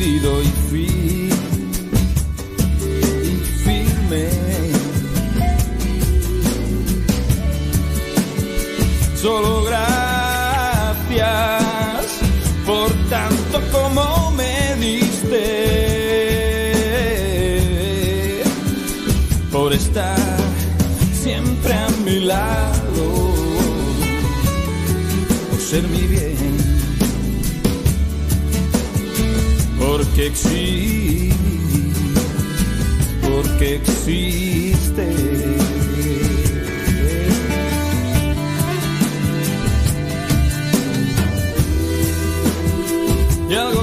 decidido y fui y firme. Solo gracias por tanto como me diste. Por estar siempre a mi lado. Por ser mi bien. Porque existe. Porque existe.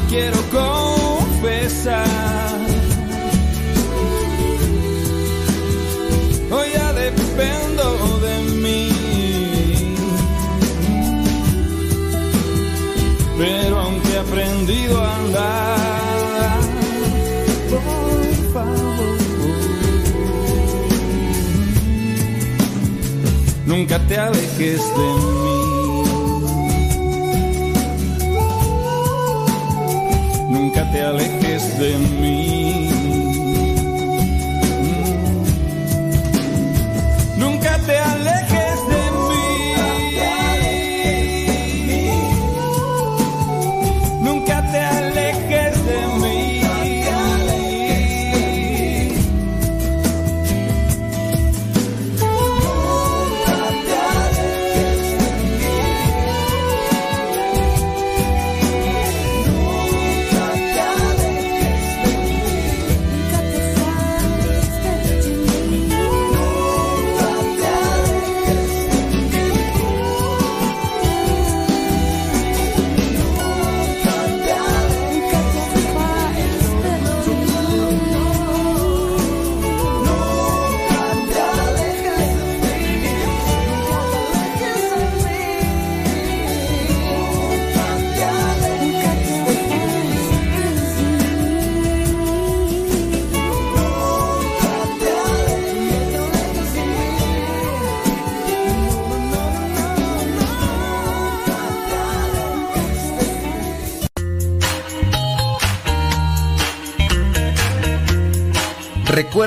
quiero confesar. Nunca te alejes de mí. nunca te alejes de mí.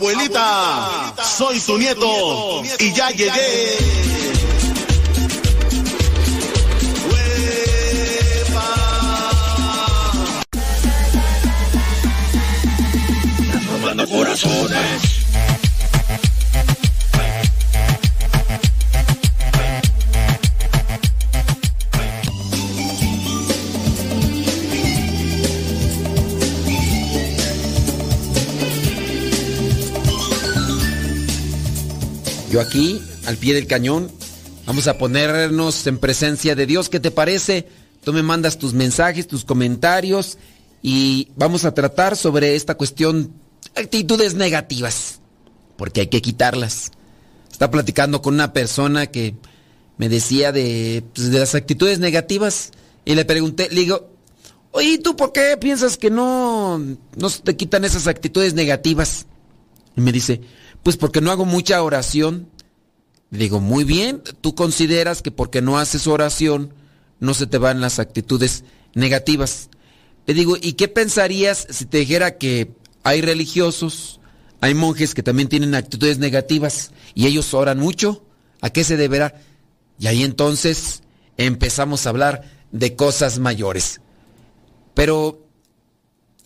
Abuelita, soy tu nieto y ya llegué. Corazones. Yo aquí, al pie del cañón, vamos a ponernos en presencia de Dios. ¿Qué te parece? Tú me mandas tus mensajes, tus comentarios y vamos a tratar sobre esta cuestión, actitudes negativas, porque hay que quitarlas. Está platicando con una persona que me decía de, pues, las actitudes negativas y le pregunté, le digo, oye, ¿tú por qué piensas que no, no te quitan esas actitudes negativas? Y me dice, pues porque no hago mucha oración. Le digo, muy bien, tú consideras que porque no haces oración no se te van las actitudes negativas. Le digo, ¿y qué pensarías si te dijera que hay religiosos, hay monjes que también tienen actitudes negativas y ellos oran mucho? ¿A qué se deberá? Y ahí entonces empezamos a hablar de cosas mayores. Pero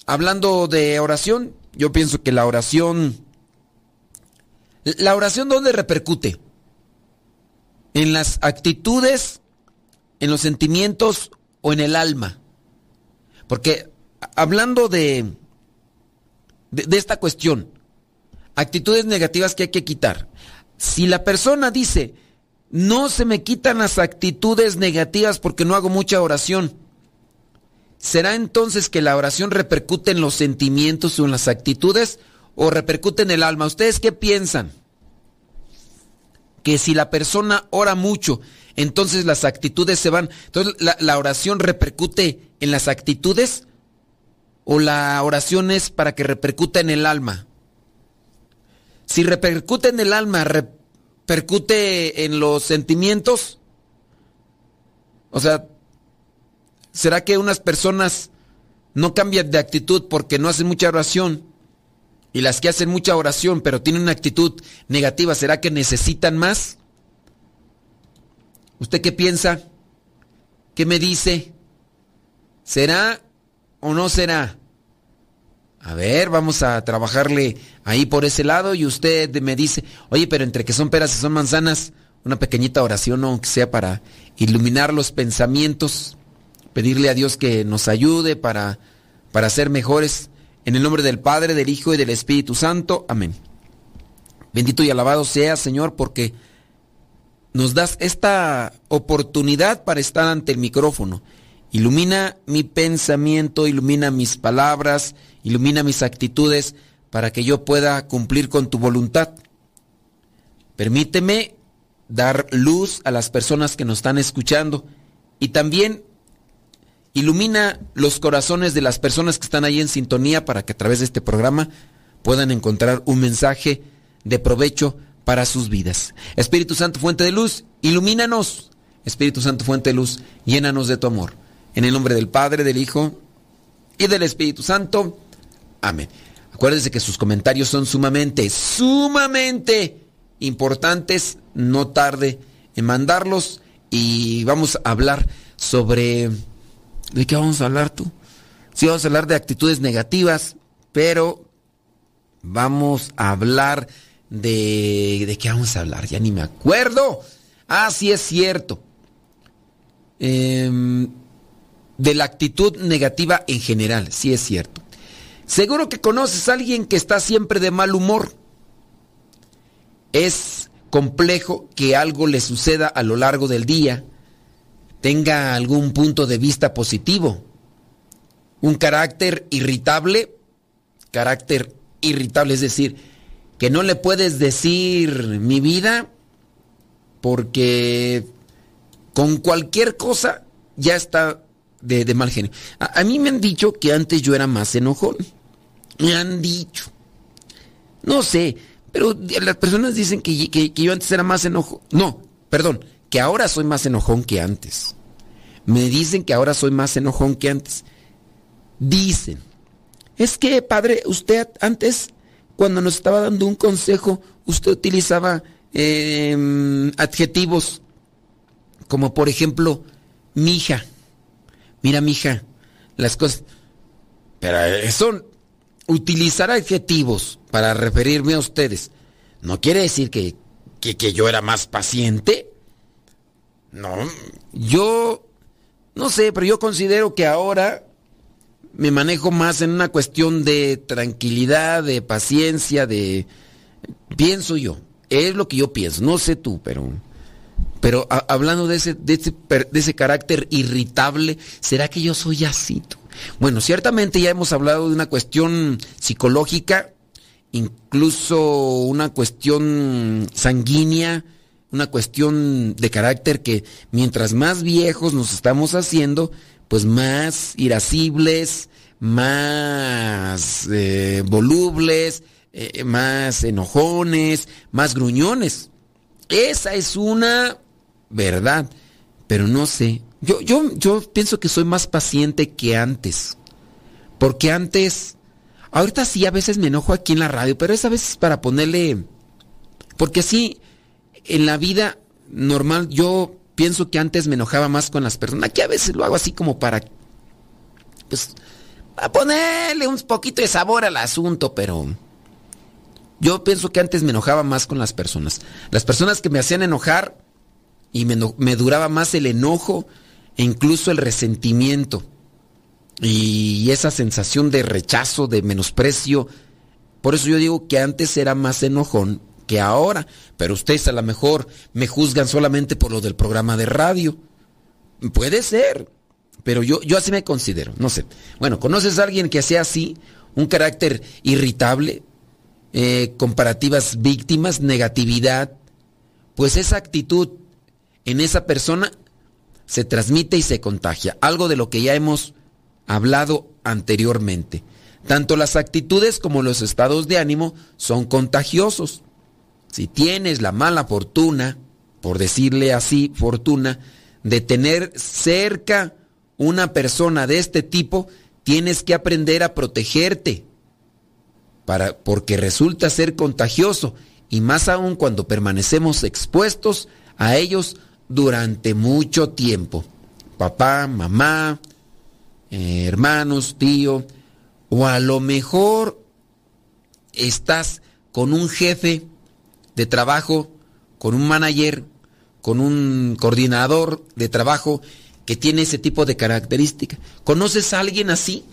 hablando de oración, yo pienso que la oración ¿La oración dónde repercute? ¿En las actitudes, en los sentimientos o en el alma? Porque hablando de, de, esta cuestión, actitudes negativas que hay que quitar. Si la persona dice, no se me quitan las actitudes negativas porque no hago mucha oración, ¿será entonces que la oración repercute en los sentimientos o en las actitudes? O repercute en el alma. ¿Ustedes qué piensan? Que si la persona ora mucho, entonces las actitudes se van. Entonces, ¿la, oración repercute en las actitudes? ¿O la oración es para que repercuta en el alma? Si repercute en el alma, repercute en los sentimientos. O sea, ¿será que unas personas no cambian de actitud porque no hacen mucha oración? Y las que hacen mucha oración pero tienen una actitud negativa, ¿será que necesitan más? ¿Usted qué piensa? ¿Qué me dice? ¿Será o no será? A ver, vamos a trabajarle ahí por ese lado y usted me dice, oye, pero entre que son peras y son manzanas, una pequeñita oración, aunque sea para iluminar los pensamientos, pedirle a Dios que nos ayude para, para ser mejores. En el nombre del Padre, del Hijo y del Espíritu Santo. Amén. Bendito y alabado sea, Señor, porque nos das esta oportunidad para estar ante el micrófono. Ilumina mi pensamiento, ilumina mis palabras, ilumina mis actitudes para que yo pueda cumplir con tu voluntad. Permíteme dar luz a las personas que nos están escuchando y también Ilumina los corazones de las personas que están ahí en sintonía para que a través de este programa puedan encontrar un mensaje de provecho para sus vidas. Espíritu Santo, fuente de luz, ilumínanos. Espíritu Santo, fuente de luz, llénanos de tu amor. En el nombre del Padre, del Hijo y del Espíritu Santo. Amén. Acuérdense que sus comentarios son sumamente, sumamente importantes. No tarde en mandarlos y vamos a hablar sobre ¿De qué vamos a hablar tú? Sí, vamos a hablar de actitudes negativas, pero vamos a hablar de... ¿De qué vamos a hablar? Ya ni me acuerdo. Ah, sí es cierto. Em, de la actitud negativa en general, sí es cierto. Seguro que conoces a alguien que está siempre de mal humor. Es complejo que algo le suceda a lo largo del día tenga algún punto de vista positivo. Un carácter irritable, carácter irritable, es decir, que no le puedes decir mi vida porque con cualquier cosa ya está de, mal genio. A, mí me han dicho que antes yo era más enojón. Me han dicho. No sé, pero las personas dicen que, que yo antes era más enojón. No, perdón, que ahora soy más enojón que antes. Me dicen que ahora soy más enojón que antes. Dicen, es que padre, usted antes, cuando nos estaba dando un consejo, usted utilizaba em, adjetivos como por ejemplo, mija. Mira, mija, las cosas. Pero eso, utilizar adjetivos para referirme a ustedes, no quiere decir que, que yo era más paciente. No, yo, no sé, pero yo considero que ahora me manejo más en una cuestión de tranquilidad, de paciencia, de... Pienso yo, es lo que yo pienso, no sé tú, pero... Pero hablando de ese, de ese, de ese carácter irritable, ¿será que yo soy así? Tú? Bueno, ciertamente ya hemos hablado de una cuestión psicológica, incluso una cuestión sanguínea, una cuestión de carácter que mientras más viejos nos estamos haciendo, pues más irascibles, más eh, volubles, eh, más enojones, más gruñones. Esa es una verdad, pero no sé. Yo, yo, yo pienso que soy más paciente que antes. Porque antes, ahorita sí a veces me enojo aquí en la radio, pero esa vez para ponerle, porque así en la vida normal yo pienso que antes me enojaba más con las personas. Aquí a veces lo hago así como para, pues, ponerle un poquito de sabor al asunto, pero yo pienso que antes me enojaba más con las personas. Las personas que me hacían enojar y me, me duraba más el enojo e incluso el resentimiento. Y esa sensación de rechazo, de menosprecio. Por eso yo digo que antes era más enojón que ahora, pero ustedes a lo mejor me juzgan solamente por lo del programa de radio. Puede ser, pero yo, yo así me considero, no sé. Bueno, ¿conoces a alguien que sea así? Un carácter irritable, eh, comparativas víctimas, negatividad. Pues esa actitud en esa persona se transmite y se contagia. Algo de lo que ya hemos hablado anteriormente. Tanto las actitudes como los estados de ánimo son contagiosos. Si tienes la mala fortuna, por decirle así, fortuna, de tener cerca una persona de este tipo, tienes que aprender a protegerte. Para, porque resulta ser contagioso y más aún cuando permanecemos expuestos a ellos durante mucho tiempo. Papá, mamá, eh, hermanos, tío, o a lo mejor estás con un jefe de trabajo, con un manager, con un coordinador de trabajo que tiene ese tipo de característica. ¿Conoces a alguien así?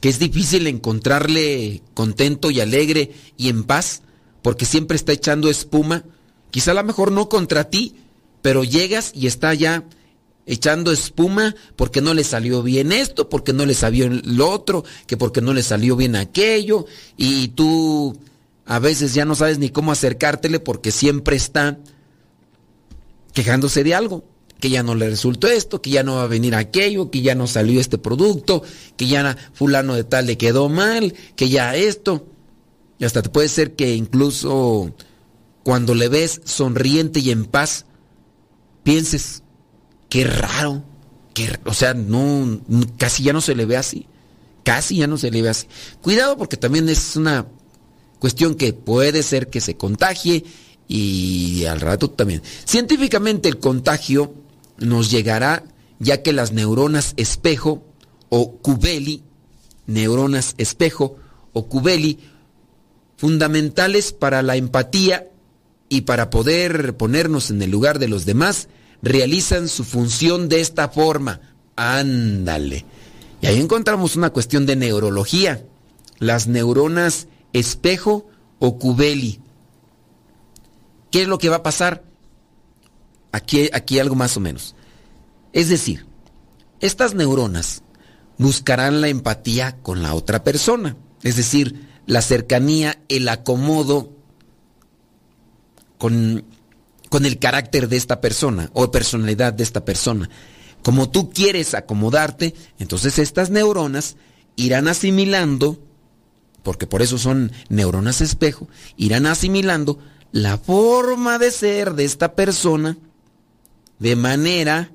Que es difícil encontrarle contento y alegre y en paz porque siempre está echando espuma. Quizá a lo mejor no contra ti, pero llegas y está ya echando espuma porque no le salió bien esto, porque no le salió lo otro, que porque no le salió bien aquello, y tú a veces ya no sabes ni cómo acercártele porque siempre está quejándose de algo, que ya no le resultó esto, que ya no va a venir aquello, que ya no salió este producto, que ya fulano de tal le quedó mal, que ya esto. Y hasta te puede ser que incluso cuando le ves sonriente y en paz, pienses, qué raro, que, o sea, no, casi ya no se le ve así, casi ya no se le ve así. Cuidado porque también es una Cuestión que puede ser que se contagie y al rato también. Científicamente el contagio nos llegará ya que las neuronas espejo o cubeli, neuronas espejo o cubeli, fundamentales para la empatía y para poder ponernos en el lugar de los demás, realizan su función de esta forma. Ándale. Y ahí encontramos una cuestión de neurología. Las neuronas espejo o cubeli. ¿Qué es lo que va a pasar? Aquí, aquí algo más o menos. Es decir, estas neuronas buscarán la empatía con la otra persona, es decir, la cercanía, el acomodo con con el carácter de esta persona o personalidad de esta persona. Como tú quieres acomodarte, entonces estas neuronas irán asimilando, porque por eso son neuronas espejo, irán asimilando la forma de ser de esta persona de manera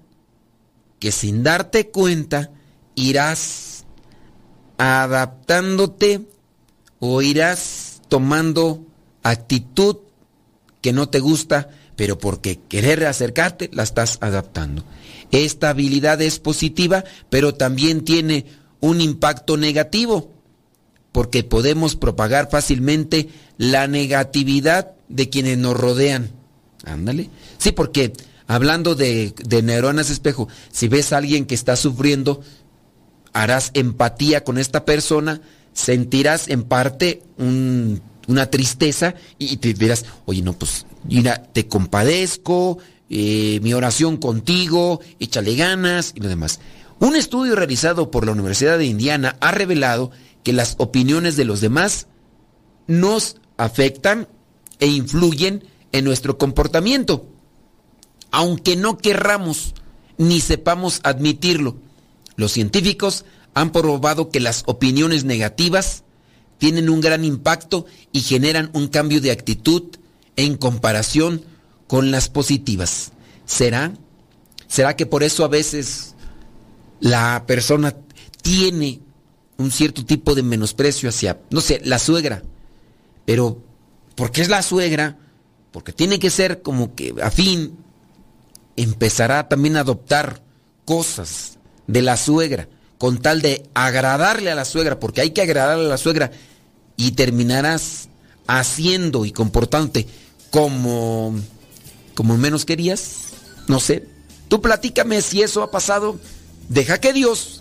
que sin darte cuenta irás adaptándote o irás tomando actitud que no te gusta, pero porque querer acercarte la estás adaptando. Esta habilidad es positiva, pero también tiene un impacto negativo, porque podemos propagar fácilmente la negatividad de quienes nos rodean. Ándale. Sí, porque hablando de, neuronas espejo, si ves a alguien que está sufriendo, harás empatía con esta persona, sentirás en parte una tristeza y te dirás, oye, no, pues, mira, te compadezco, eh, mi oración contigo, échale ganas y lo demás. Un estudio realizado por la Universidad de Indiana ha revelado que las opiniones de los demás nos afectan e influyen en nuestro comportamiento, aunque no querramos ni sepamos admitirlo. Los científicos han probado que las opiniones negativas tienen un gran impacto y generan un cambio de actitud en comparación con las positivas. ¿Será? ¿Será que por eso a veces la persona tiene un cierto tipo de menosprecio hacia, no sé, la suegra? Pero, ¿por qué es la suegra? Porque tiene que ser como que afín, empezará también a adoptar cosas de la suegra con tal de agradarle a la suegra, porque hay que agradarle a la suegra, y terminarás haciendo y comportándote como, como menos querías. No sé. Tú platícame si eso ha pasado. Deja que Dios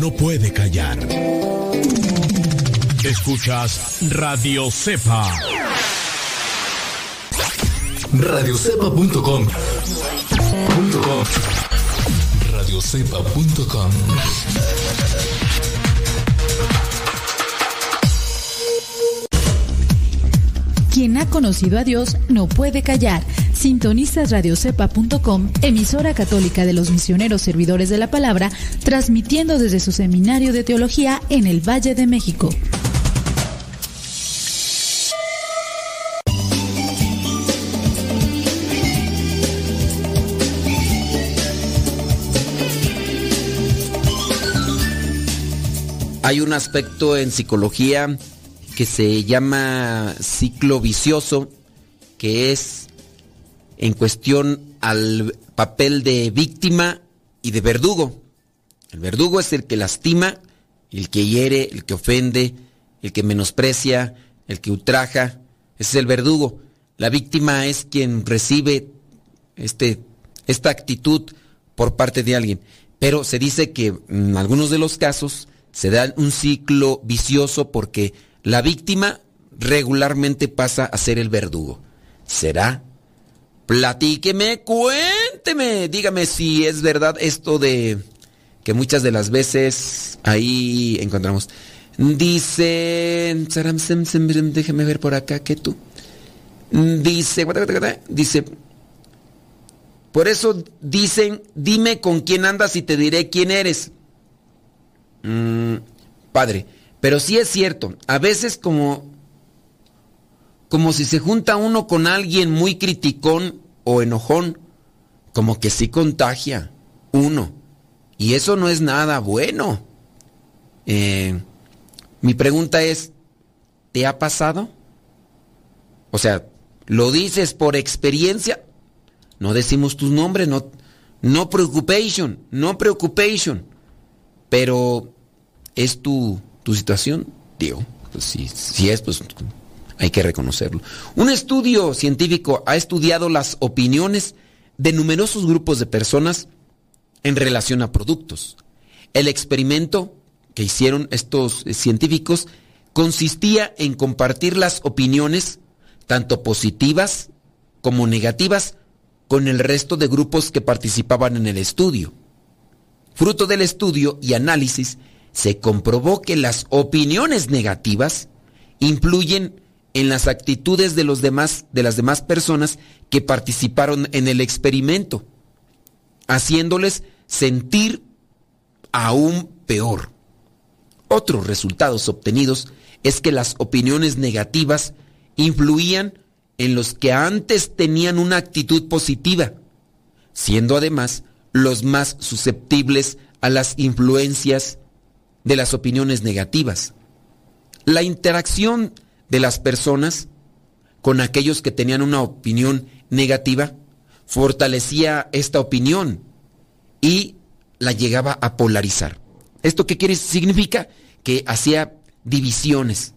no puede callar. Escuchas Radio Cepa. Radiocepa.com. Radiocepa.com. Quien ha conocido a Dios no puede callar. Sintonizas radiocepa.com, emisora católica de los misioneros servidores de la palabra, transmitiendo desde su seminario de teología en el Valle de México. Hay un aspecto en psicología que se llama ciclo vicioso, que es en cuestión al papel de víctima y de verdugo. El verdugo es el que lastima, el que hiere, el que ofende, el que menosprecia, el que ultraja. Ese es el verdugo. La víctima es quien recibe este, esta actitud por parte de alguien. Pero se dice que en algunos de los casos se da un ciclo vicioso porque la víctima regularmente pasa a ser el verdugo. ¿Será? Platíqueme, cuénteme, dígame si es verdad esto de que muchas de las veces ahí encontramos. Dice, déjeme ver por acá que tú. Dice, dice, por eso dicen, dime con quién andas y te diré quién eres. Mm, padre, pero sí es cierto, a veces como, como si se junta uno con alguien muy criticón o enojón, como que sí contagia uno. Y eso no es nada bueno. Eh, mi pregunta es, ¿te ha pasado? O sea, ¿lo dices por experiencia? No decimos tus nombres, no, no preocupación, no preocupación. Pero es tu, tu situación, digo, pues si, si es, pues hay que reconocerlo. Un estudio científico ha estudiado las opiniones de numerosos grupos de personas en relación a productos. El experimento que hicieron estos eh, científicos consistía en compartir las opiniones, tanto positivas como negativas, con el resto de grupos que participaban en el estudio. Fruto del estudio y análisis, se comprobó que las opiniones negativas influyen en las actitudes de los demás de las demás personas que participaron en el experimento, haciéndoles sentir aún peor. Otros resultados obtenidos es que las opiniones negativas influían en los que antes tenían una actitud positiva, siendo además los más susceptibles a las influencias de las opiniones negativas. La interacción de las personas con aquellos que tenían una opinión negativa fortalecía esta opinión y la llegaba a polarizar. ¿Esto qué quiere? Significa que hacía divisiones.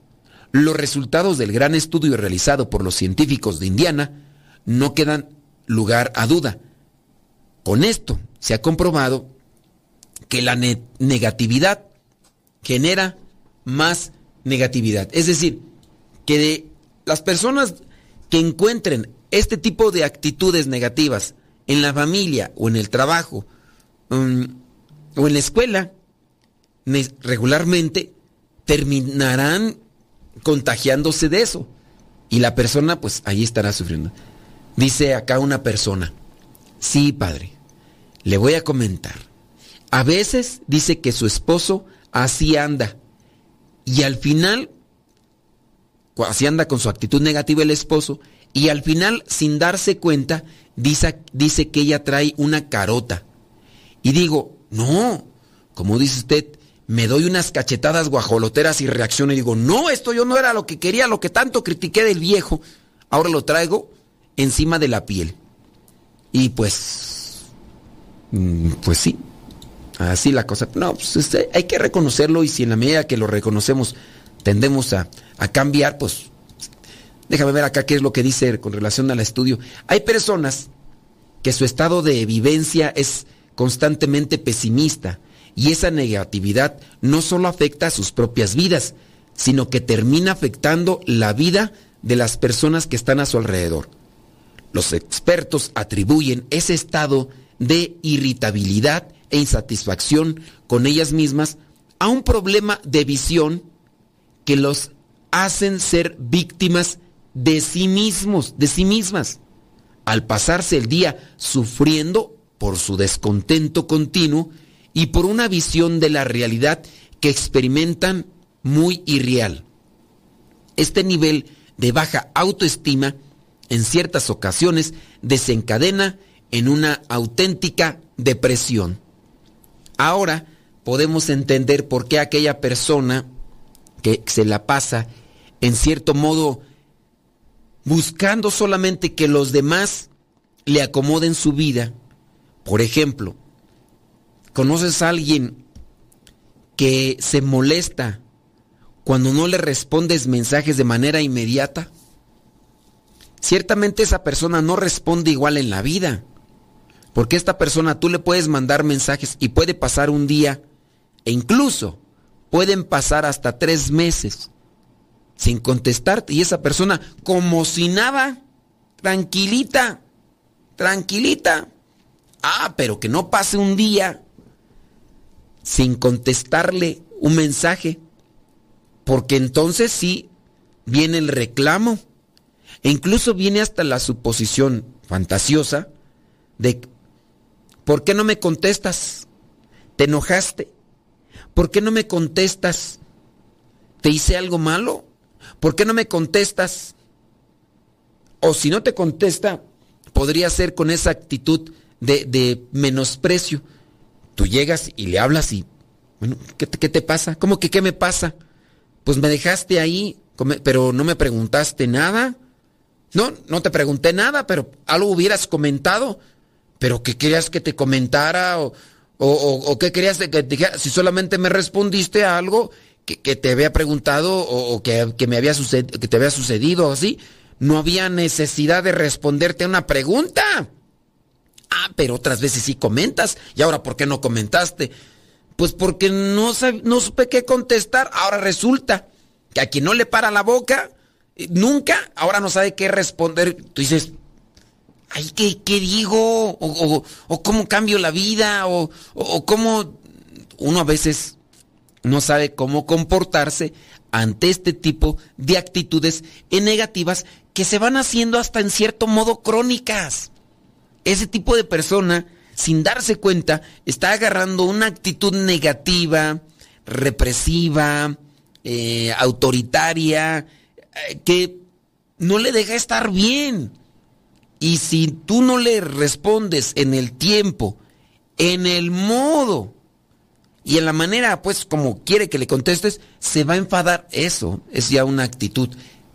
Los resultados del gran estudio realizado por los científicos de Indiana no quedan lugar a duda. Con esto se ha comprobado que la negatividad genera más negatividad. Es decir, que de las personas que encuentren este tipo de actitudes negativas en la familia o en el trabajo um, o en la escuela, regularmente terminarán contagiándose de eso. Y la persona, pues ahí estará sufriendo. Dice acá una persona, sí, padre, le voy a comentar. A veces dice que su esposo así anda. Y al final, así anda con su actitud negativa el esposo, y al final, sin darse cuenta, dice, dice que ella trae una carota. Y digo, no, como dice usted, me doy unas cachetadas guajoloteras y reacciono y digo, no, esto yo no era lo que quería, lo que tanto critiqué del viejo, ahora lo traigo encima de la piel. Y pues, mm, pues sí, así la cosa. No, pues este, hay que reconocerlo y si en la medida que lo reconocemos tendemos a, a cambiar, pues déjame ver acá qué es lo que dice con relación al estudio. Hay personas que su estado de vivencia es constantemente pesimista y esa negatividad no solo afecta a sus propias vidas, sino que termina afectando la vida de las personas que están a su alrededor. Los expertos atribuyen ese estado de irritabilidad e insatisfacción con ellas mismas a un problema de visión que los hacen ser víctimas de sí mismos, de sí mismas, al pasarse el día sufriendo por su descontento continuo y por una visión de la realidad que experimentan muy irreal. Este nivel de baja autoestima en ciertas ocasiones desencadena en una auténtica depresión. Ahora podemos entender por qué aquella persona que se la pasa en cierto modo buscando solamente que los demás le acomoden su vida. Por ejemplo, ¿Conoces a alguien que se molesta cuando no le respondes mensajes de manera inmediata? Ciertamente esa persona no responde igual en la vida. Porque esta persona tú le puedes mandar mensajes y puede pasar un día e incluso pueden pasar hasta tres meses sin contestarte y esa persona como si nada, tranquilita, tranquilita. Ah, pero que no pase un día sin contestarle un mensaje Porque entonces sí viene el reclamo. E incluso viene hasta la suposición fantasiosa de ¿por qué no me contestas? ¿Te enojaste? ¿Por qué no me contestas? ¿Te hice algo malo? ¿Por qué no me contestas? O si no te contesta, podría ser con esa actitud de, menosprecio. Tú llegas y le hablas y, bueno, ¿qué te, ¿qué te, pasa? ¿Cómo que qué me pasa? Pues me dejaste ahí, pero no me preguntaste nada. No, no te pregunté nada, pero algo hubieras comentado. Pero ¿qué querías que te comentara? ¿O, o, qué querías que te dijera? Si solamente me respondiste a algo que, te había preguntado o, que, me había que te había sucedido así, no había necesidad de responderte a una pregunta. Ah, pero otras veces sí comentas. ¿Y ahora por qué no comentaste? Pues porque no, no supe qué contestar. Ahora resulta que a quien no le para la boca, eh, nunca, ahora no sabe qué responder. Tú dices, ay, ¿qué, qué digo? O, cómo cambio la vida? O, cómo... Uno a veces no sabe cómo comportarse ante este tipo de actitudes negativas que se van haciendo hasta en cierto modo crónicas. Ese tipo de persona, sin darse cuenta, está agarrando una actitud negativa, represiva, eh, autoritaria, eh, que no le deja estar bien. Y si tú no le respondes en el tiempo, en el modo y en la manera, pues como quiere que le contestes, se va a enfadar. Eso es ya una actitud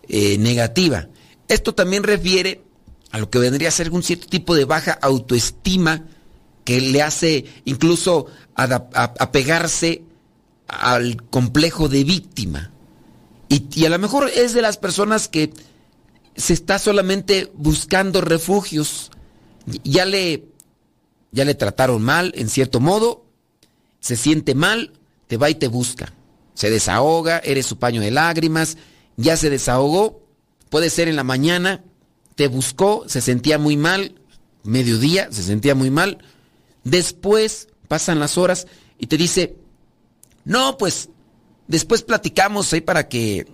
eh, negativa. Esto también refiere a lo que vendría a ser un cierto tipo de baja autoestima que le hace incluso apegarse al complejo de víctima. Y, a lo mejor es de las personas que se está solamente buscando refugios. Ya le, ya le trataron mal, en cierto modo, se siente mal, te va y te busca. Se desahoga, eres su paño de lágrimas, ya se desahogó, puede ser en la mañana, te buscó, se sentía muy mal, mediodía, se sentía muy mal. Después pasan las horas y te dice, no, pues después platicamos ahí para que,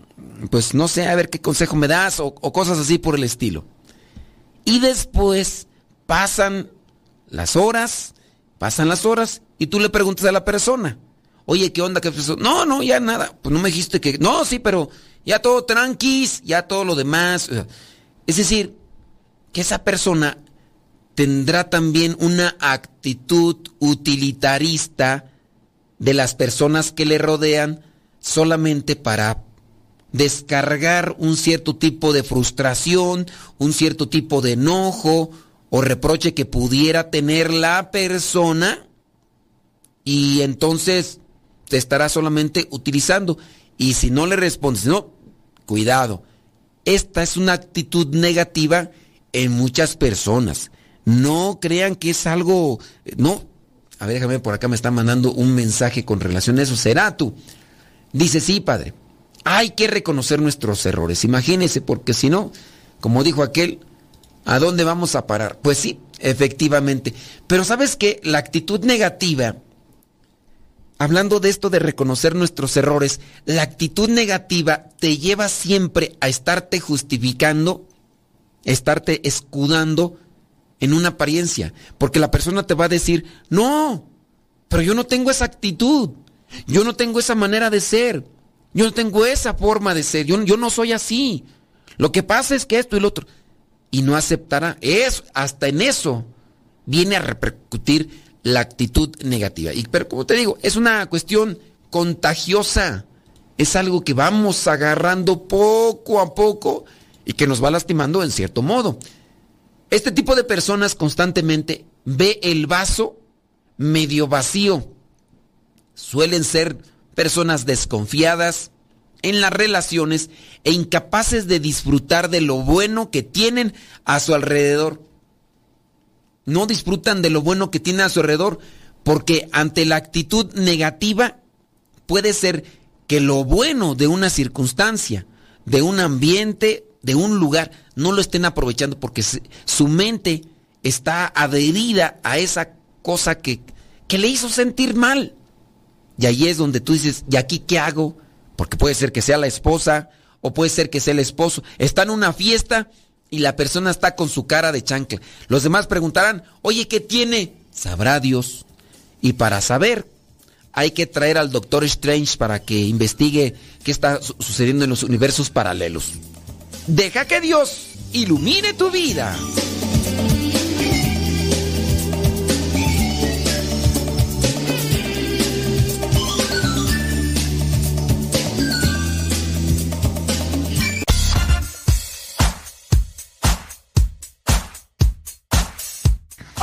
pues no sé, a ver qué consejo me das o, cosas así por el estilo. Y después pasan las horas, pasan las horas y tú le preguntas a la persona, oye, ¿qué onda? ¿Qué pasó? No, no, ya nada. Pues no me dijiste que... No, sí, pero ya todo tranquis, ya todo lo demás. Es decir, que esa persona tendrá también una actitud utilitarista de las personas que le rodean solamente para descargar un cierto tipo de frustración, un cierto tipo de enojo o reproche que pudiera tener la persona y entonces te estará solamente utilizando. Y si no le respondes, no, cuidado. Esta es una actitud negativa en muchas personas. No crean que es algo, no, a ver, déjame por acá, me está mandando un mensaje con relación a eso. ¿Será tú? Dice, sí, padre. Hay que reconocer nuestros errores. Imagínese, porque si no, como dijo aquel, ¿a dónde vamos a parar? Pues sí, efectivamente. Pero sabes que la actitud negativa, hablando de esto de reconocer nuestros errores, la actitud negativa te lleva siempre a estarte justificando, estarte escudando en una apariencia, porque la persona te va a decir, no, pero yo no tengo esa actitud, yo no tengo esa manera de ser, yo no tengo esa forma de ser, yo, yo no soy así. Lo que pasa es que esto y lo otro, y no aceptará, es hasta en eso viene a repercutir la actitud negativa. Y, pero como te digo, es una cuestión contagiosa, es algo que vamos agarrando poco a poco y que nos va lastimando en cierto modo. Este tipo de personas constantemente ve el vaso medio vacío. Suelen ser personas desconfiadas en las relaciones e incapaces de disfrutar de lo bueno que tienen a su alrededor. No disfrutan de lo bueno que tienen a su alrededor porque ante la actitud negativa puede ser que lo bueno de una circunstancia, de un ambiente, de un lugar, no lo estén aprovechando porque su mente está adherida a esa cosa que, que le hizo sentir mal. Y ahí es donde tú dices, ¿y aquí qué hago? porque puede ser que sea la esposa o puede ser que sea el esposo. Está en una fiesta y la persona está con su cara de chancla. Los demás preguntarán, oye, ¿qué tiene? Sabrá Dios. Y para saber, hay que traer al Doctor Strange para que investigue qué está sucediendo en los universos paralelos. Deja que Dios ilumine tu vida.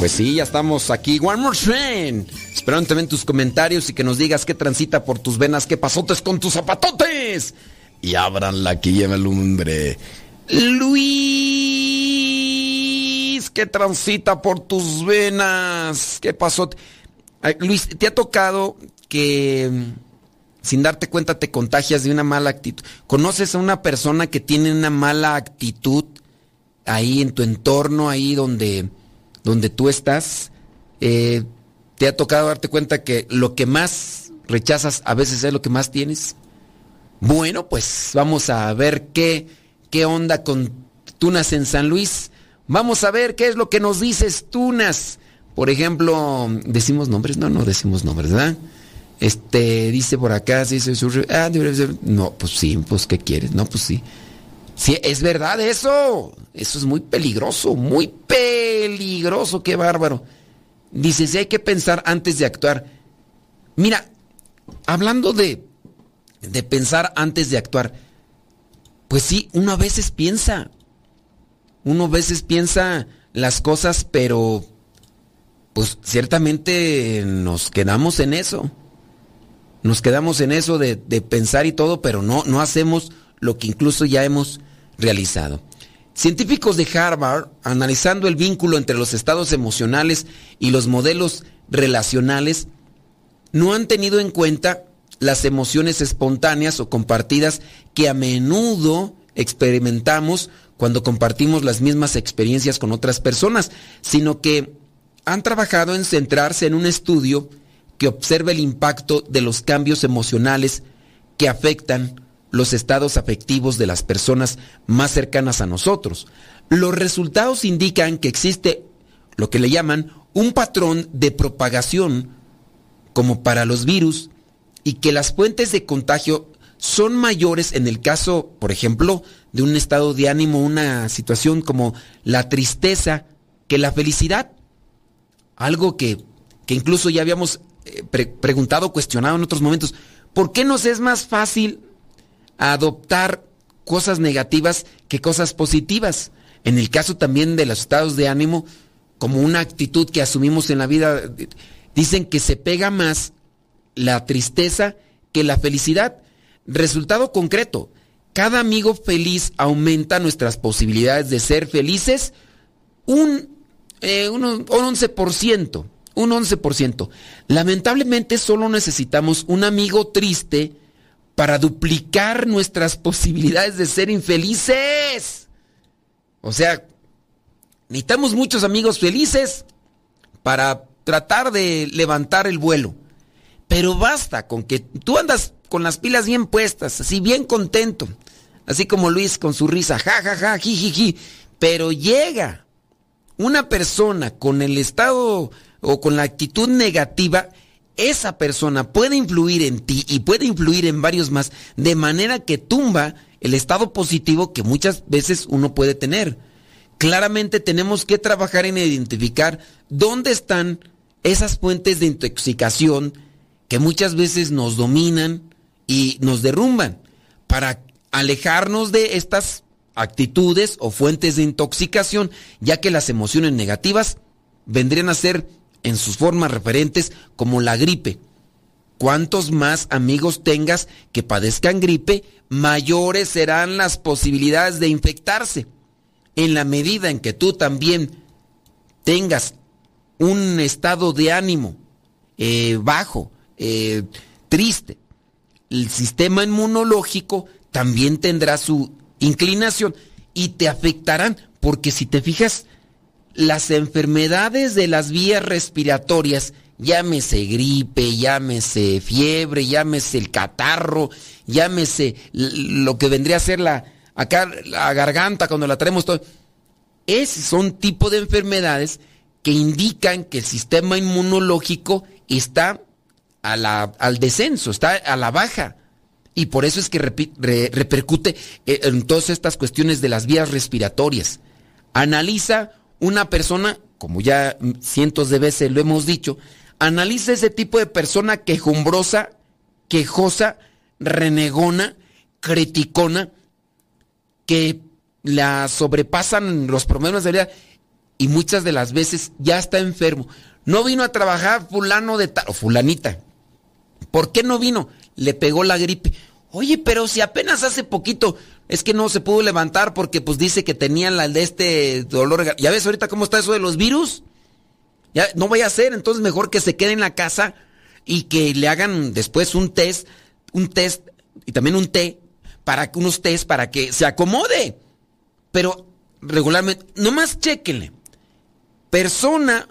Pues sí, ya estamos aquí. One more train. Esperando también tus comentarios y que nos digas qué transita por tus venas, qué pasotes con tus zapatotes. Y abran la que lleva el hombre. Luis, qué transita por tus venas. ¿Qué pasó? Luis, ¿te ha tocado que mm, sin darte cuenta te contagias de una mala actitud? ¿Conoces a una persona que tiene una mala actitud ahí en tu entorno, ahí donde donde tú estás, eh, ¿te ha tocado darte cuenta que lo que más rechazas a veces es lo que más tienes? Bueno, pues vamos a ver qué, qué onda con Tunas en San Luis. Vamos a ver qué es lo que nos dices Tunas. Por ejemplo, ¿decimos nombres? No, no decimos nombres, ¿verdad? Este, dice por acá, dice, ah, no, pues sí, pues ¿qué quieres? No, pues sí. Sí, es verdad eso. Eso es muy peligroso, muy peligroso, qué bárbaro. Dice, si hay que pensar antes de actuar. Mira, hablando de, de pensar antes de actuar, pues sí, uno a veces piensa. Uno a veces piensa las cosas, pero pues ciertamente nos quedamos en eso. Nos quedamos en eso de, de pensar y todo, pero no, no hacemos lo que incluso ya hemos realizado. Científicos de Harvard, analizando el vínculo entre los estados emocionales y los modelos relacionales, no han tenido en cuenta las emociones espontáneas o compartidas que a menudo experimentamos cuando compartimos las mismas experiencias con otras personas, sino que han trabajado en centrarse en un estudio que observa el impacto de los cambios emocionales que afectan los estados afectivos de las personas más cercanas a nosotros. Los resultados indican que existe lo que le llaman un patrón de propagación como para los virus y que las fuentes de contagio son mayores en el caso, por ejemplo, de un estado de ánimo, una situación como la tristeza, que la felicidad. Algo que, que incluso ya habíamos eh, preguntado, cuestionado en otros momentos. ¿Por qué nos es más fácil adoptar cosas negativas que cosas positivas. En el caso también de los estados de ánimo, como una actitud que asumimos en la vida, dicen que se pega más la tristeza que la felicidad. Resultado concreto, cada amigo feliz aumenta nuestras posibilidades de ser felices un, eh, un, un 11%. Un 11%. Lamentablemente solo necesitamos un amigo triste para duplicar nuestras posibilidades de ser infelices. O sea, necesitamos muchos amigos felices para tratar de levantar el vuelo. Pero basta con que tú andas con las pilas bien puestas, así bien contento, así como Luis con su risa, ja, ja, ja, ji, ji. Pero llega una persona con el estado o con la actitud negativa, esa persona puede influir en ti y puede influir en varios más, de manera que tumba el estado positivo que muchas veces uno puede tener. Claramente tenemos que trabajar en identificar dónde están esas fuentes de intoxicación que muchas veces nos dominan y nos derrumban para alejarnos de estas actitudes o fuentes de intoxicación, ya que las emociones negativas vendrían a ser en sus formas referentes como la gripe. Cuantos más amigos tengas que padezcan gripe, mayores serán las posibilidades de infectarse. En la medida en que tú también tengas un estado de ánimo eh, bajo, eh, triste, el sistema inmunológico también tendrá su inclinación y te afectarán, porque si te fijas, las enfermedades de las vías respiratorias, llámese gripe, llámese fiebre, llámese el catarro, llámese lo que vendría a ser la, acá, la garganta cuando la traemos todo. Esos son tipo de enfermedades que indican que el sistema inmunológico está al descenso, está a la baja. Y por eso es que repercute en todas estas cuestiones de las vías respiratorias. Analiza una persona, como ya cientos de veces lo hemos dicho, analiza ese tipo de persona quejumbrosa, quejosa, renegona, criticona, que la sobrepasan los problemas de vida y muchas de las veces ya está enfermo. No vino a trabajar fulano de tal, o fulanita. ¿Por qué no vino? Le pegó la gripe. Oye, pero si apenas hace poquito es que no se pudo levantar porque pues dice que tenía la de este dolor. ¿Ya ves ahorita cómo está eso de los virus? Ya no vaya a ser, entonces mejor que se quede en la casa y que le hagan después un test, un test y también un té para que unos test para que se acomode. Pero regularmente, nomás chequenle. Persona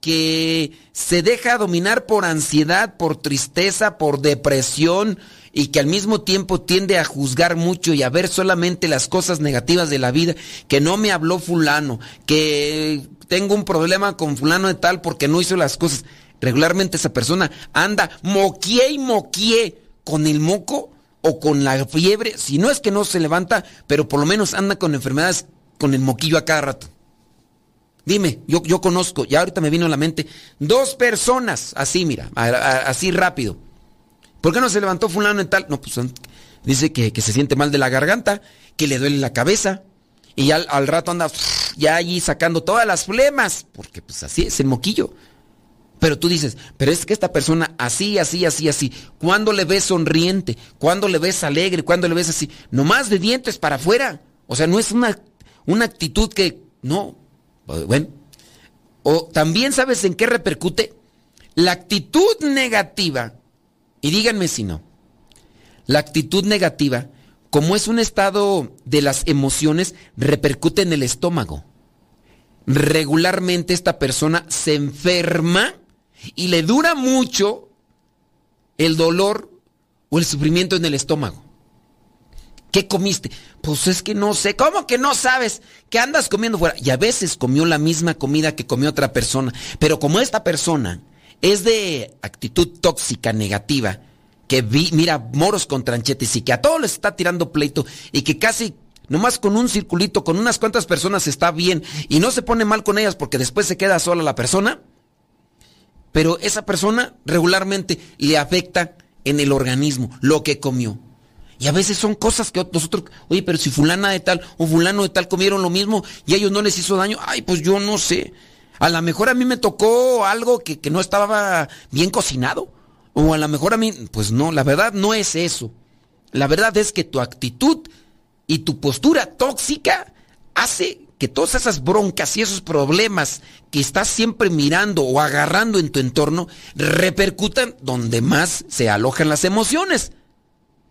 que se deja dominar por ansiedad, por tristeza, por depresión y que al mismo tiempo tiende a juzgar mucho y a ver solamente las cosas negativas de la vida, que no me habló fulano, que tengo un problema con fulano de tal porque no hizo las cosas. Regularmente esa persona anda moquie y moquie con el moco o con la fiebre, si no es que no se levanta, pero por lo menos anda con enfermedades con el moquillo a cada rato. Dime, yo, yo conozco, ya ahorita me vino a la mente, dos personas, así mira, así rápido. ¿Por qué no se levantó fulano en tal? No, pues dice que, se siente mal de la garganta, que le duele la cabeza, y al, rato anda ya allí sacando todas las flemas, porque pues así es el moquillo. Pero tú dices, pero es que esta persona así, así, así, así, ¿cuándo le ves sonriente? ¿Cuándo le ves alegre? ¿Cuándo le ves así? Nomás de dientes para afuera. O sea, no es una, una actitud que, no, bueno. O también sabes en qué repercute la actitud negativa. Y díganme si no. La actitud negativa, como es un estado de las emociones, repercute en el estómago. Regularmente esta persona se enferma y le dura mucho el dolor o el sufrimiento en el estómago. ¿Qué comiste? Pues es que no sé. ¿Cómo que no sabes? que andas comiendo fuera? Y a veces comió la misma comida que comió otra persona. Pero como esta persona es de actitud tóxica, negativa, que vi, mira moros con tranchetes y que a todos les está tirando pleito y que casi nomás con un circulito, con unas cuantas personas está bien y no se pone mal con ellas porque después se queda sola la persona. Pero esa persona regularmente le afecta en el organismo lo que comió. Y a veces son cosas que nosotros, oye, pero si fulana de tal o fulano de tal comieron lo mismo y a ellos no les hizo daño, ay, pues yo no sé. A lo mejor a mí me tocó algo que, que no estaba bien cocinado. O a lo mejor a mí, pues no, la verdad no es eso. La verdad es que tu actitud y tu postura tóxica hace que todas esas broncas y esos problemas que estás siempre mirando o agarrando en tu entorno repercutan donde más se alojan las emociones,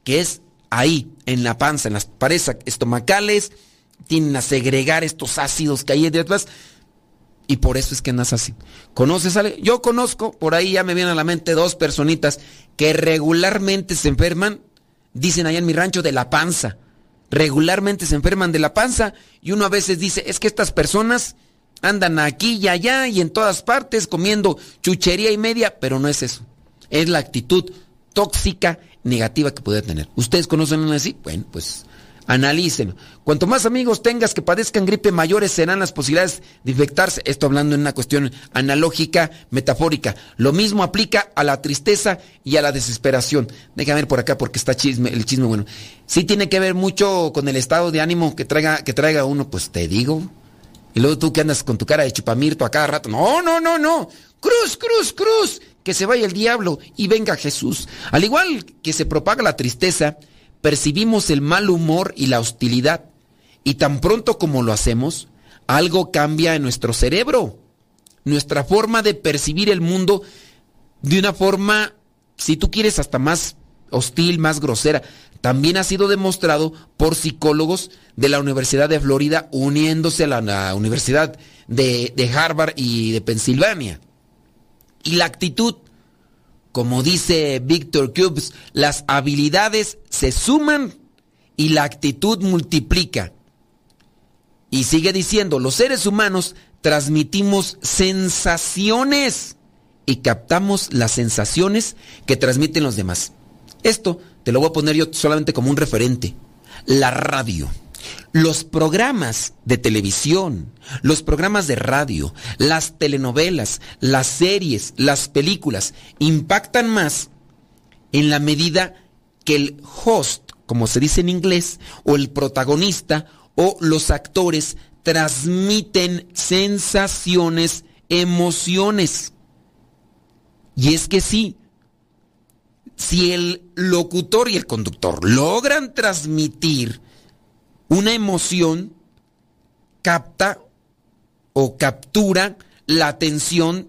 que es ahí, en la panza, en las paredes estomacales, tienen a segregar estos ácidos que hay detrás. Y por eso es que andas así. ¿Conoces a Yo conozco, por ahí ya me vienen a la mente dos personitas que regularmente se enferman, dicen allá en mi rancho, de la panza. Regularmente se enferman de la panza y uno a veces dice, es que estas personas Andan aquí y allá y en todas partes comiendo chuchería y media, pero no es eso. Es la actitud tóxica, negativa que puede tener. ¿Ustedes conocen a así? Bueno, pues analícenlo. Cuanto más amigos tengas que padezcan gripe, mayores serán las posibilidades de infectarse. Esto hablando en una cuestión analógica, metafórica. Lo mismo aplica a la tristeza y a la desesperación. Déjame ver por acá porque está chisme, el chisme bueno. Sí tiene que ver mucho con el estado de ánimo que traiga, que traiga uno, pues te digo. Y luego tú que andas con tu cara de chupamirto a cada rato. No, no, no, no. Cruz, cruz, cruz. Que se vaya el diablo y venga Jesús. Al igual que se propaga la tristeza, percibimos el mal humor y la hostilidad. Y tan pronto como lo hacemos, algo cambia en nuestro cerebro. Nuestra forma de percibir el mundo de una forma, si tú quieres, hasta más hostil, más grosera. También ha sido demostrado por psicólogos de la Universidad de Florida uniéndose a la, Universidad de, de Harvard y de Pensilvania. Y la actitud como dice Víctor Cubes, las habilidades se suman y la actitud multiplica. Y sigue diciendo, los seres humanos transmitimos sensaciones y captamos las sensaciones que transmiten los demás. Esto te lo voy a poner yo solamente como un referente. La radio los programas de televisión, los programas de radio, las telenovelas, las series, las películas impactan más en la medida que el host, como se dice en inglés, o el protagonista o los actores transmiten sensaciones, emociones. Y es que sí, si el locutor y el conductor logran transmitir una emoción capta o captura la atención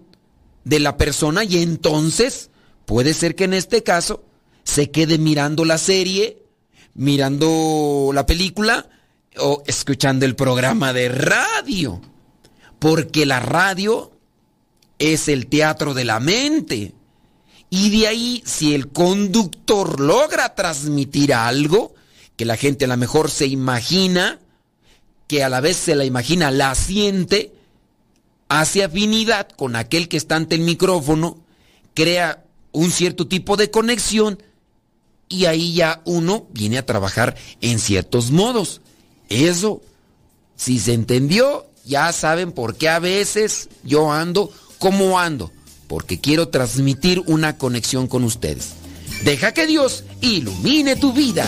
de la persona y entonces puede ser que en este caso se quede mirando la serie, mirando la película o escuchando el programa de radio. Porque la radio es el teatro de la mente. Y de ahí, si el conductor logra transmitir algo, que la gente a lo mejor se imagina, que a la vez se la imagina, la siente, hace afinidad con aquel que está ante el micrófono, crea un cierto tipo de conexión y ahí ya uno viene a trabajar en ciertos modos. Eso, si se entendió, ya saben por qué a veces yo ando como ando, porque quiero transmitir una conexión con ustedes. Deja que Dios ilumine tu vida.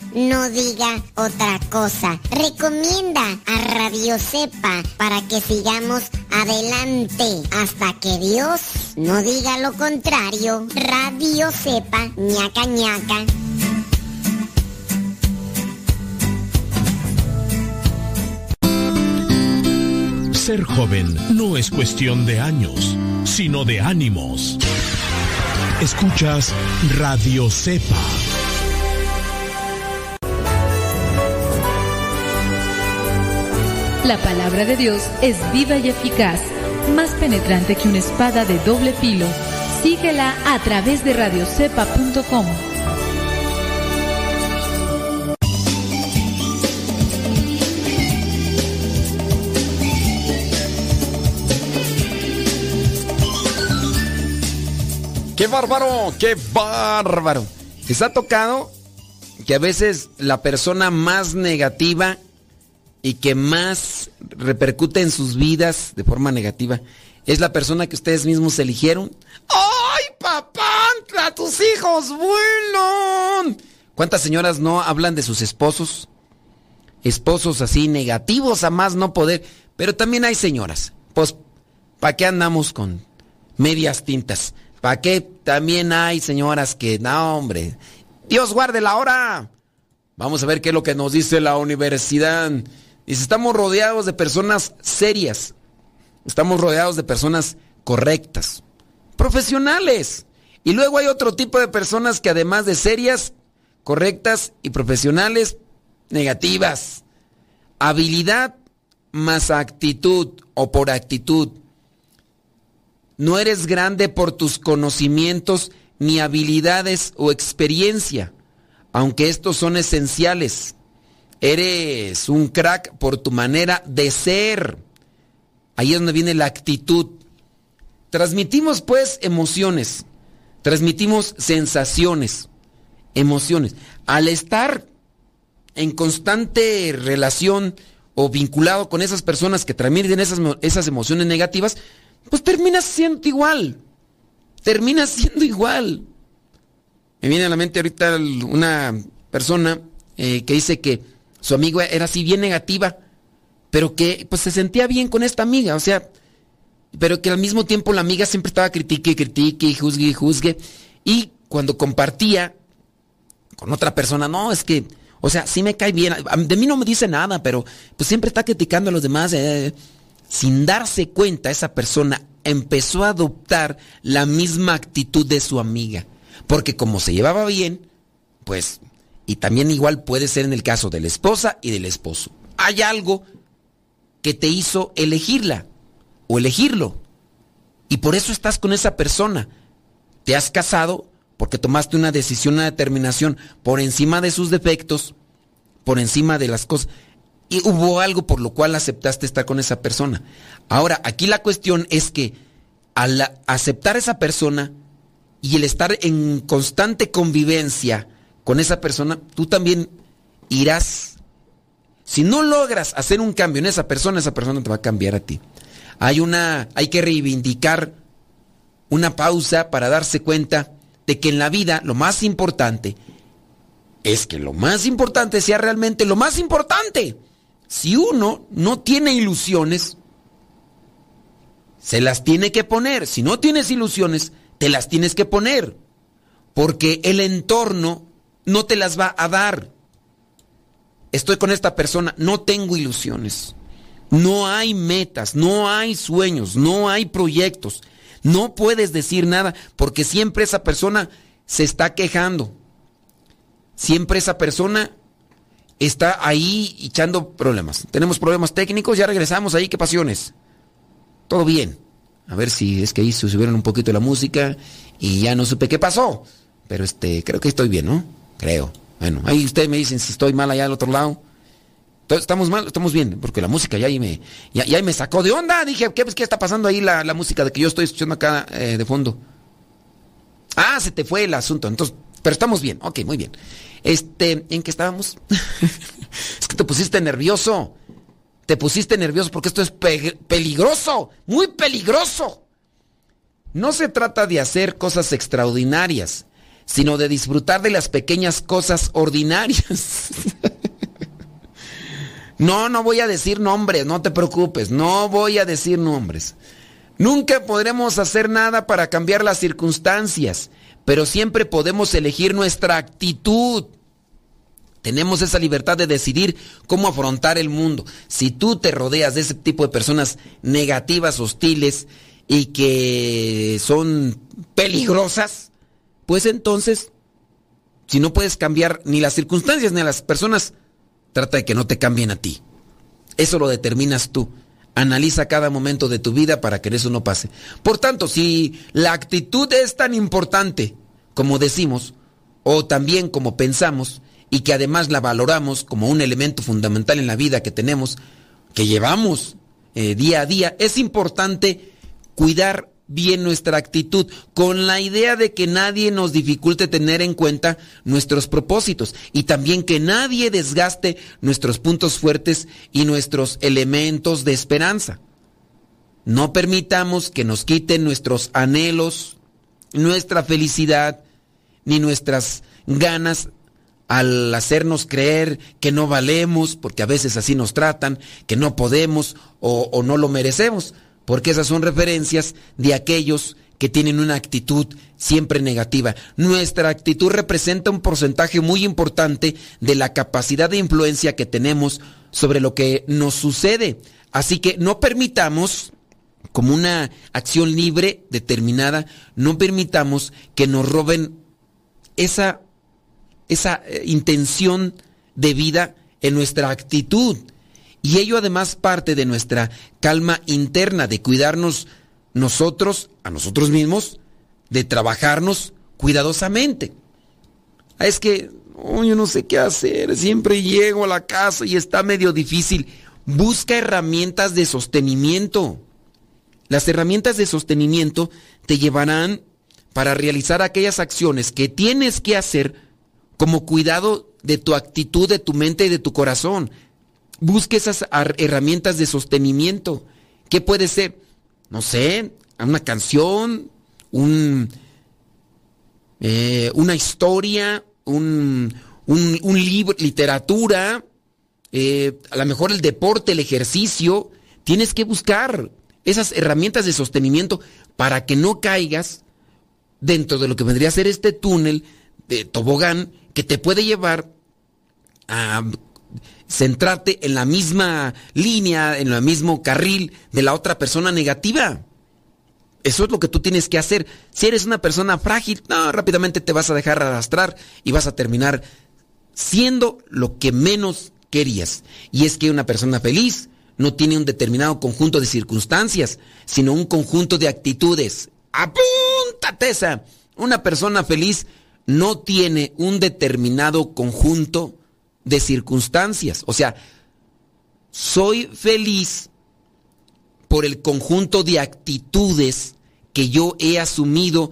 no diga otra cosa. Recomienda a Radio Cepa para que sigamos adelante hasta que Dios no diga lo contrario. Radio Cepa, ñaca ñaca. Ser joven no es cuestión de años, sino de ánimos. Escuchas Radio Cepa. La palabra de Dios es viva y eficaz, más penetrante que una espada de doble filo. Síguela a través de radiocepa.com. ¡Qué bárbaro! ¡Qué bárbaro! ¿Les ha tocado que a veces la persona más negativa y que más repercute en sus vidas de forma negativa es la persona que ustedes mismos eligieron? ¡Ay, papá! ¡Tus hijos vuelan! ¿Cuántas señoras no hablan de sus esposos? Esposos así negativos a más no poder. Pero también hay señoras. Pues, ¿para qué andamos con medias tintas? ¿Para qué también hay señoras que, no, hombre, Dios guarde la hora? Vamos a ver qué es lo que nos dice la universidad. Dice, estamos rodeados de personas serias. Estamos rodeados de personas correctas, profesionales. Y luego hay otro tipo de personas que además de serias, correctas y profesionales, negativas. Habilidad más actitud o por actitud. No eres grande por tus conocimientos ni habilidades o experiencia, aunque estos son esenciales. Eres un crack por tu manera de ser. Ahí es donde viene la actitud. Transmitimos pues emociones, transmitimos sensaciones, emociones. Al estar en constante relación o vinculado con esas personas que transmiten esas, esas emociones negativas, pues terminas siendo igual. Terminas siendo igual. Me viene a la mente ahorita una persona eh, que dice que su amigo era así bien negativa, pero que pues se sentía bien con esta amiga, o sea, pero que al mismo tiempo la amiga siempre estaba critique, critique, juzgue, juzgue. Y cuando compartía con otra persona, no, es que o sea, sí me cae bien. De mí no me dice nada, pero pues siempre está criticando a los demás. Eh, sin darse cuenta, esa persona empezó a adoptar la misma actitud de su amiga. Porque como se llevaba bien, pues, y también igual puede ser en el caso de la esposa y del esposo. Hay algo que te hizo elegirla o elegirlo. Y por eso estás con esa persona. Te has casado porque tomaste una decisión, una determinación por encima de sus defectos, por encima de las cosas. Y hubo algo por lo cual aceptaste estar con esa persona. Ahora, aquí la cuestión es que al aceptar esa persona y el estar en constante convivencia con esa persona, tú también irás. Si no logras hacer un cambio en esa persona, esa persona te va a cambiar a ti. Hay una, hay que reivindicar una pausa para darse cuenta de que en la vida lo más importante es que lo más importante sea realmente lo más importante. Si uno no tiene ilusiones, se las tiene que poner. Si no tienes ilusiones, te las tienes que poner. Porque el entorno no te las va a dar. Estoy con esta persona, no tengo ilusiones. No hay metas, no hay sueños, no hay proyectos. No puedes decir nada porque siempre esa persona se está quejando. Siempre esa persona está ahí echando problemas. Tenemos problemas técnicos, ya regresamos ahí, qué pasiones. Todo bien. A ver si es que ahí subieron un poquito la música y ya no supe qué pasó. Pero este, creo que estoy bien, ¿no? Creo. Bueno, ahí ustedes me dicen si estoy mal allá al otro lado. Estamos mal, estamos bien, porque la música ya ahí me, ya, me sacó de onda. Dije, ¿qué, ¿qué está pasando ahí la, música de que yo estoy escuchando acá eh, de fondo? Ah, se te fue el asunto. Entonces, pero estamos bien. Ok, muy bien. Este, ¿en qué estábamos? es que te pusiste nervioso. Te pusiste nervioso porque esto es peligroso, muy peligroso. No se trata de hacer cosas extraordinarias, sino de disfrutar de las pequeñas cosas ordinarias. No, no voy a decir nombres, no te preocupes, no voy a decir nombres. Nunca podremos hacer nada para cambiar las circunstancias, pero siempre podemos elegir nuestra actitud. Tenemos esa libertad de decidir cómo afrontar el mundo. Si tú te rodeas de ese tipo de personas negativas, hostiles y que son peligrosas, pues entonces, si no puedes cambiar ni las circunstancias ni las personas, Trata de que no te cambien a ti. Eso lo determinas tú. Analiza cada momento de tu vida para que eso no pase. Por tanto, si la actitud es tan importante como decimos, o también como pensamos, y que además la valoramos como un elemento fundamental en la vida que tenemos, que llevamos eh, día a día, es importante cuidar bien nuestra actitud, con la idea de que nadie nos dificulte tener en cuenta nuestros propósitos y también que nadie desgaste nuestros puntos fuertes y nuestros elementos de esperanza. No permitamos que nos quiten nuestros anhelos, nuestra felicidad, ni nuestras ganas al hacernos creer que no valemos, porque a veces así nos tratan, que no podemos o, o no lo merecemos porque esas son referencias de aquellos que tienen una actitud siempre negativa. Nuestra actitud representa un porcentaje muy importante de la capacidad de influencia que tenemos sobre lo que nos sucede. Así que no permitamos, como una acción libre, determinada, no permitamos que nos roben esa, esa eh, intención de vida en nuestra actitud. Y ello además parte de nuestra calma interna, de cuidarnos nosotros, a nosotros mismos, de trabajarnos cuidadosamente. Ah, es que, oh, yo no sé qué hacer, siempre llego a la casa y está medio difícil. Busca herramientas de sostenimiento. Las herramientas de sostenimiento te llevarán para realizar aquellas acciones que tienes que hacer como cuidado de tu actitud, de tu mente y de tu corazón. Busque esas herramientas de sostenimiento. ¿Qué puede ser? No sé, una canción, un, eh, una historia, un, un, libro, literatura, eh, a lo mejor el deporte, el ejercicio. Tienes que buscar esas herramientas de sostenimiento para que no caigas dentro de lo que vendría a ser este túnel de tobogán que te puede llevar a centrarte en la misma línea, en el mismo carril de la otra persona negativa. Eso es lo que tú tienes que hacer. Si eres una persona frágil, rápidamente te vas a dejar arrastrar y vas a terminar siendo lo que menos querías. Y es que una persona feliz no tiene un determinado conjunto de circunstancias, sino un conjunto de actitudes. Apúntate esa. Una persona feliz no tiene un determinado conjunto de circunstancias. O sea, soy feliz por el conjunto de actitudes que yo he asumido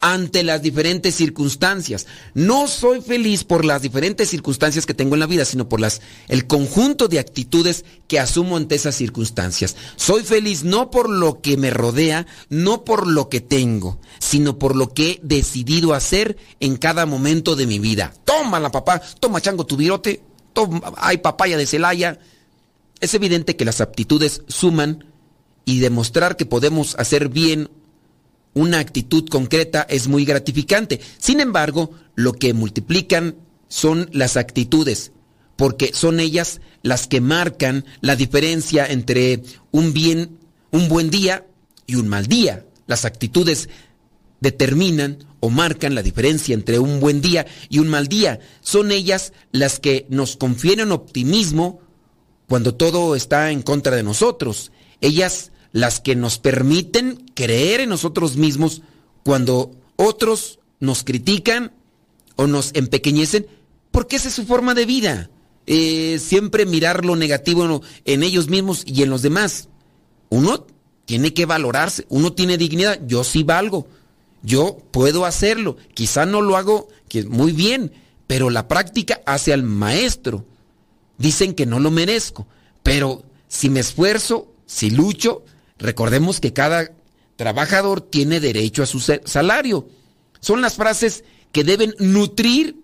ante las diferentes circunstancias. No soy feliz por las diferentes circunstancias que tengo en la vida, sino por las el conjunto de actitudes que asumo ante esas circunstancias. Soy feliz no por lo que me rodea, no por lo que tengo, sino por lo que he decidido hacer en cada momento de mi vida. Tómala, papá, toma chango tu virote, toma, hay papaya de Celaya. Es evidente que las aptitudes suman y demostrar que podemos hacer bien una actitud concreta es muy gratificante. Sin embargo, lo que multiplican son las actitudes, porque son ellas las que marcan la diferencia entre un bien, un buen día y un mal día. Las actitudes determinan o marcan la diferencia entre un buen día y un mal día. Son ellas las que nos confieren optimismo cuando todo está en contra de nosotros. Ellas las que nos permiten creer en nosotros mismos cuando otros nos critican o nos empequeñecen, porque esa es su forma de vida. Eh, siempre mirar lo negativo en ellos mismos y en los demás. Uno tiene que valorarse, uno tiene dignidad, yo sí valgo, yo puedo hacerlo, quizá no lo hago muy bien, pero la práctica hace al maestro. Dicen que no lo merezco, pero si me esfuerzo, si lucho, Recordemos que cada trabajador tiene derecho a su salario. Son las frases que deben nutrir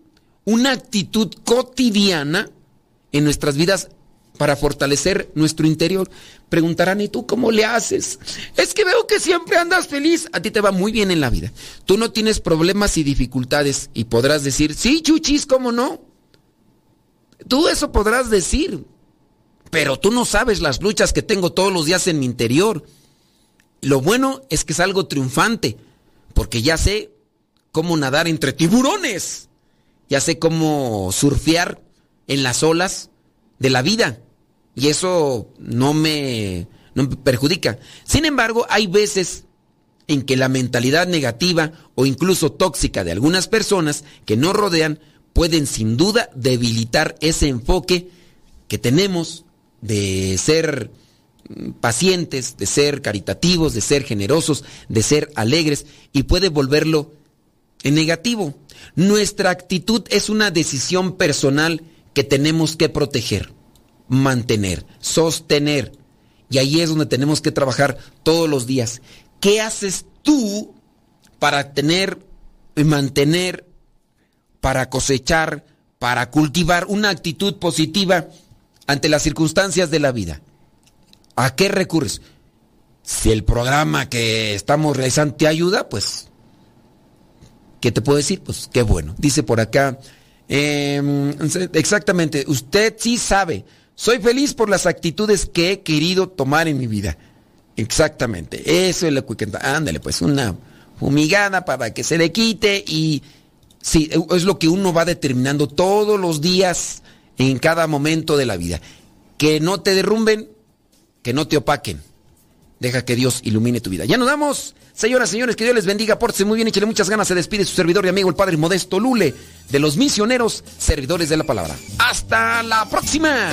una actitud cotidiana en nuestras vidas para fortalecer nuestro interior. Preguntarán, ¿y tú cómo le haces? Es que veo que siempre andas feliz. A ti te va muy bien en la vida. Tú no tienes problemas y dificultades y podrás decir, sí, chuchis, ¿cómo no? Tú eso podrás decir. Pero tú no sabes las luchas que tengo todos los días en mi interior. Lo bueno es que es algo triunfante, porque ya sé cómo nadar entre tiburones. Ya sé cómo surfear en las olas de la vida. Y eso no me, no me perjudica. Sin embargo, hay veces en que la mentalidad negativa o incluso tóxica de algunas personas que nos rodean pueden sin duda debilitar ese enfoque que tenemos de ser pacientes, de ser caritativos, de ser generosos, de ser alegres y puede volverlo en negativo. Nuestra actitud es una decisión personal que tenemos que proteger, mantener, sostener. Y ahí es donde tenemos que trabajar todos los días. ¿Qué haces tú para tener y mantener, para cosechar, para cultivar una actitud positiva ante las circunstancias de la vida? ¿A qué recurres? Si el programa que estamos realizando te ayuda, pues, ¿qué te puedo decir? Pues qué bueno. Dice por acá, em, exactamente, usted sí sabe, soy feliz por las actitudes que he querido tomar en mi vida. Exactamente, eso es lo que... Ándale, pues una fumigada para que se le quite y sí, es lo que uno va determinando todos los días en cada momento de la vida. Que no te derrumben, que no te opaquen. Deja que Dios ilumine tu vida. Ya nos damos. Señoras, señores, que Dios les bendiga. Pórtense muy bien, échale muchas ganas. Se despide su servidor y amigo, el Padre Modesto Lule, de los misioneros, servidores de la palabra. ¡Hasta la próxima!